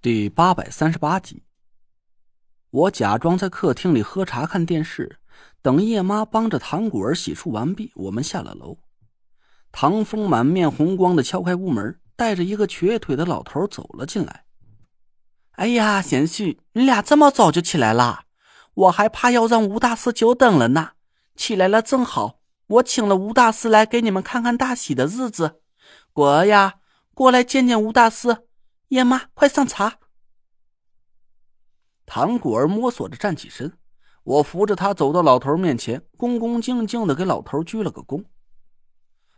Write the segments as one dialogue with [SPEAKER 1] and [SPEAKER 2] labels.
[SPEAKER 1] 第八百三十八集，我假装在客厅里喝茶看电视，等叶妈帮着唐果儿洗漱完毕，我们下了楼。唐风满面红光的敲开屋门，带着一个瘸腿的老头走了进来。
[SPEAKER 2] 哎呀，贤婿，你俩这么早就起来啦？我还怕要让吴大师久等了呢。起来了正好，我请了吴大师来给你们看看大喜的日子。果儿呀，过来见见吴大师。燕妈，快上茶！
[SPEAKER 1] 唐果儿摸索着站起身，我扶着他走到老头面前，恭恭敬敬的给老头鞠了个躬。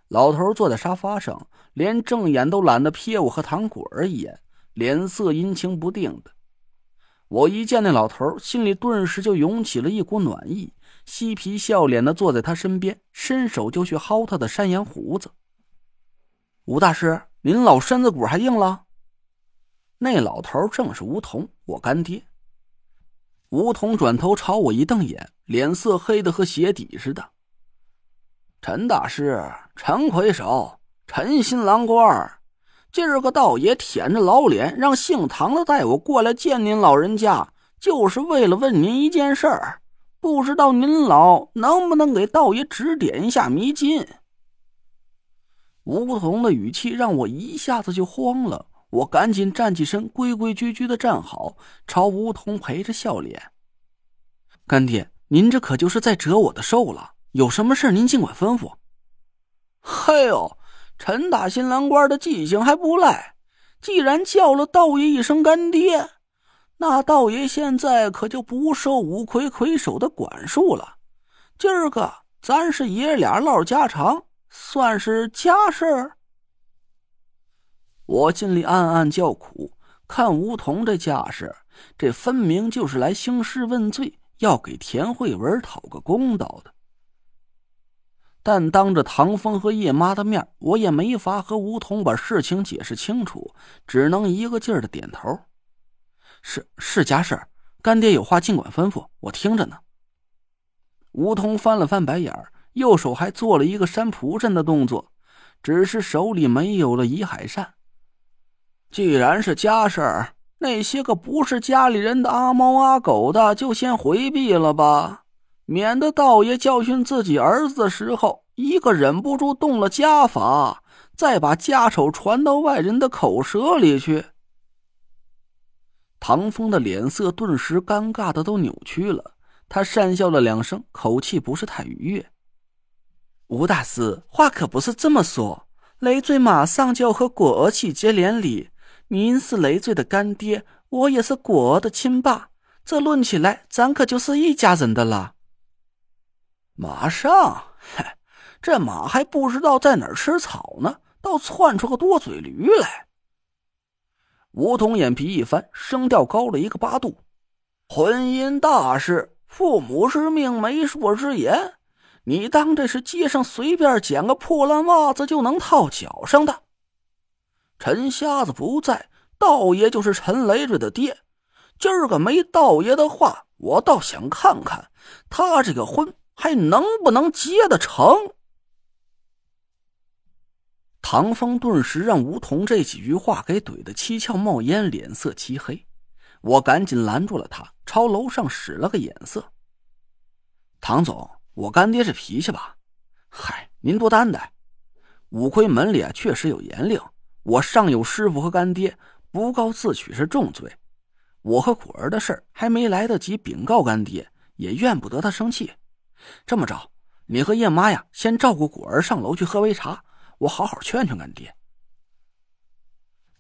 [SPEAKER 1] 老头坐在沙发上，连正眼都懒得瞥我和唐果儿一眼，脸色阴晴不定的。我一见那老头，心里顿时就涌起了一股暖意，嬉皮笑脸的坐在他身边，伸手就去薅他的山羊胡子。吴大师，您老身子骨还硬了？那老头正是吴桐，我干爹。吴桐转头朝我一瞪眼，脸色黑的和鞋底似的。陈大师，陈魁首，陈新郎官，今儿个道爷舔着老脸，让姓唐的带我过来见您老人家，就是为了问您一件事儿，不知道您老能不能给道爷指点一下迷津。吴桐的语气让我一下子就慌了。我赶紧站起身，规规矩矩的站好，朝吴桐陪着笑脸。干爹，您这可就是在折我的寿了。有什么事您尽管吩咐。嘿呦，陈大新郎官的记性还不赖。既然叫了道爷一声干爹，那道爷现在可就不受五魁魁首的管束了。今儿个咱是爷俩唠家常，算是家事儿。我心里暗暗叫苦，看吴桐这架势，这分明就是来兴师问罪，要给田慧文讨个公道的。但当着唐风和叶妈的面，我也没法和吴桐把事情解释清楚，只能一个劲儿的点头：“是是家事儿干爹有话尽管吩咐，我听着呢。”吴桐翻了翻白眼儿，右手还做了一个扇蒲扇的动作，只是手里没有了移海扇。既然是家事儿，那些个不是家里人的阿猫阿狗的，就先回避了吧，免得道爷教训自己儿子的时候，一个忍不住动了家法，再把家丑传到外人的口舌里去。唐风的脸色顿时尴尬的都扭曲了，他讪笑了两声，口气不是太愉悦。
[SPEAKER 2] 吴大师，话可不是这么说，累赘马上就要和果儿喜结连理。您是累赘的干爹，我也是果儿的亲爸，这论起来，咱可就是一家人的了。
[SPEAKER 1] 马上，这马还不知道在哪儿吃草呢，倒窜出个多嘴驴来。吴桐眼皮一翻，声调高了一个八度：“婚姻大事，父母之命，媒妁之言，你当这是街上随便捡个破烂袜子就能套脚上的？”陈瞎子不在，道爷就是陈雷瑞的爹。今儿个没道爷的话，我倒想看看他这个婚还能不能结得成。唐风顿时让吴桐这几句话给怼得七窍冒烟，脸色漆黑。我赶紧拦住了他，朝楼上使了个眼色。唐总，我干爹这脾气吧，嗨，您多担待。五魁门里啊，确实有严令。我上有师傅和干爹，不告自取是重罪。我和果儿的事还没来得及禀告干爹，也怨不得他生气。这么着，你和叶妈呀，先照顾果儿上楼去喝杯茶，我好好劝劝干爹。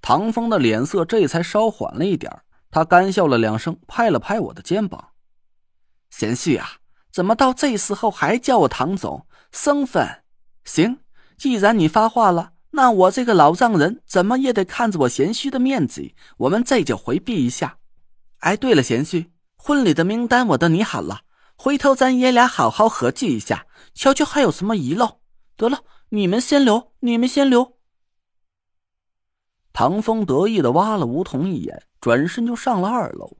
[SPEAKER 1] 唐风的脸色这才稍缓了一点，他干笑了两声，拍了拍我的肩膀：“
[SPEAKER 2] 贤婿啊，怎么到这时候还叫我唐总？生分？行，既然你发话了。”那我这个老丈人怎么也得看着我贤婿的面子，我们这就回避一下。哎，对了，贤婿，婚礼的名单我都拟好了，回头咱爷俩好好合计一下，瞧瞧还有什么遗漏。得了，你们先留，你们先留。
[SPEAKER 1] 唐风得意的挖了吴桐一眼，转身就上了二楼。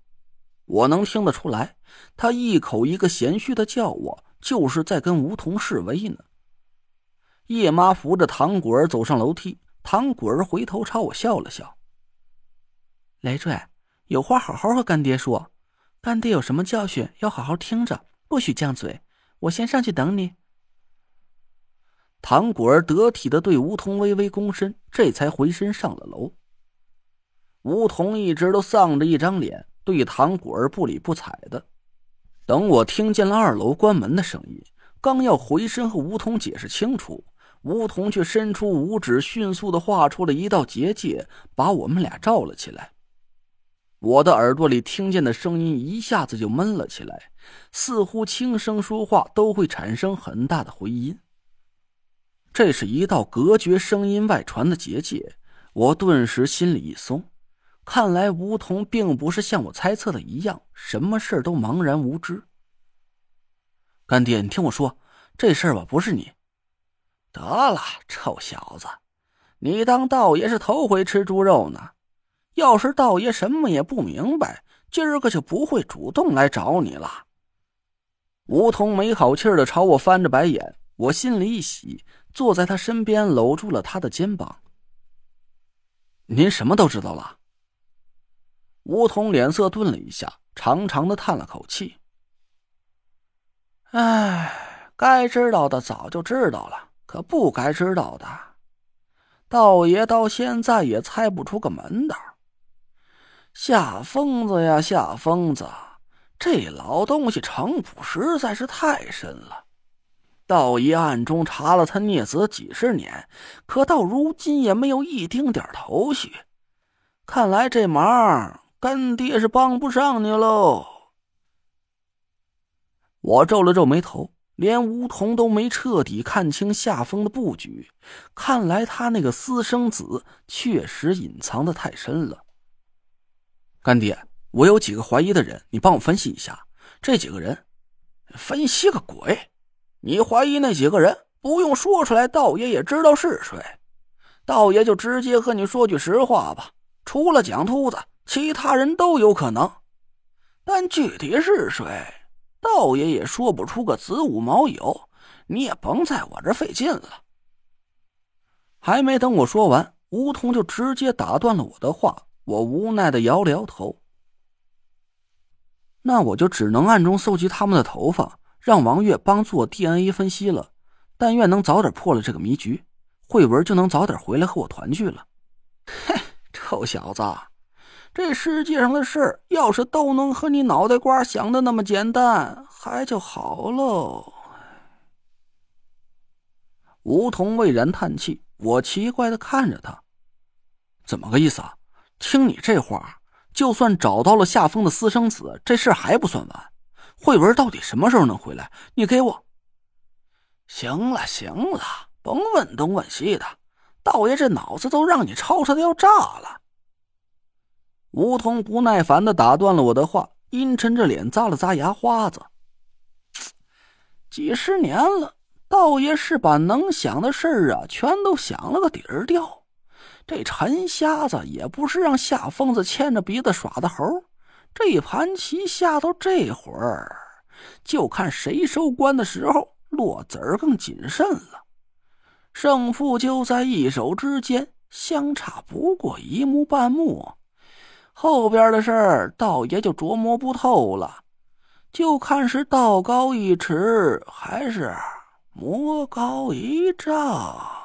[SPEAKER 1] 我能听得出来，他一口一个贤婿的叫我，就是在跟吴桐示威呢。叶妈扶着唐果儿走上楼梯，唐果儿回头朝我笑了笑：“
[SPEAKER 2] 累赘，有话好好和干爹说。干爹有什么教训，要好好听着，不许犟嘴。我先上去等你。
[SPEAKER 1] 唐果儿得体的对梧桐微微躬身，这才回身上了楼。梧桐一直都丧着一张脸，对唐果儿不理不睬的。等我听见了二楼关门的声音，刚要回身和梧桐解释清楚，梧桐却伸出五指，迅速的画出了一道结界，把我们俩罩了起来。我的耳朵里听见的声音一下子就闷了起来，似乎轻声说话都会产生很大的回音。这是一道隔绝声音外传的结界，我顿时心里一松。看来梧桐并不是像我猜测的一样，什么事都茫然无知。干爹，你听我说，这事儿吧，不是你。
[SPEAKER 3] 得了，臭小子，你当道爷是头回吃猪肉呢？要是道爷什么也不明白，今儿个就不会主动来找你了。
[SPEAKER 1] 梧桐没好气的朝我翻着白眼，我心里一喜，坐在他身边搂住了他的肩膀。您什么都知道了？梧桐脸色顿了一下，长长的叹了口气：“
[SPEAKER 3] 唉，该知道的早就知道了，可不该知道的，道爷到现在也猜不出个门道。夏疯子呀，夏疯子，这老东西城府实在是太深了。道爷暗中查了他孽子几十年，可到如今也没有一丁点头绪。看来这忙……”干爹是帮不上你喽。
[SPEAKER 1] 我皱了皱眉头，连梧桐都没彻底看清夏风的布局，看来他那个私生子确实隐藏的太深了。干爹，我有几个怀疑的人，你帮我分析一下。这几个人，
[SPEAKER 3] 分析个鬼！你怀疑那几个人，不用说出来，道爷也知道是谁。道爷就直接和你说句实话吧，除了蒋秃子。其他人都有可能，但具体是谁，道爷也说不出个子午卯酉。你也甭在我这费劲了。
[SPEAKER 1] 还没等我说完，梧桐就直接打断了我的话。我无奈的摇了摇头。那我就只能暗中搜集他们的头发，让王月帮做 DNA 分析了。但愿能早点破了这个迷局，慧文就能早点回来和我团聚了。
[SPEAKER 3] 嘿，臭小子！这世界上的事要是都能和你脑袋瓜想的那么简单，还就好喽。
[SPEAKER 1] 梧桐蔚然叹气，我奇怪的看着他，怎么个意思啊？听你这话，就算找到了夏风的私生子，这事还不算完。慧文到底什么时候能回来？你给我……
[SPEAKER 3] 行了行了，甭问东问西的，道爷这脑子都让你吵吵的要炸了。
[SPEAKER 1] 梧桐不耐烦的打断了我的话，阴沉着脸咂了咂牙花子。
[SPEAKER 3] 几十年了，道爷是把能想的事儿啊，全都想了个底儿掉。这陈瞎子也不是让夏疯子牵着鼻子耍的猴。这盘棋下到这会儿，就看谁收官的时候落子儿更谨慎了。胜负就在一手之间，相差不过一目半目。后边的事儿，道爷就琢磨不透了，就看是道高一尺，还是魔高一丈。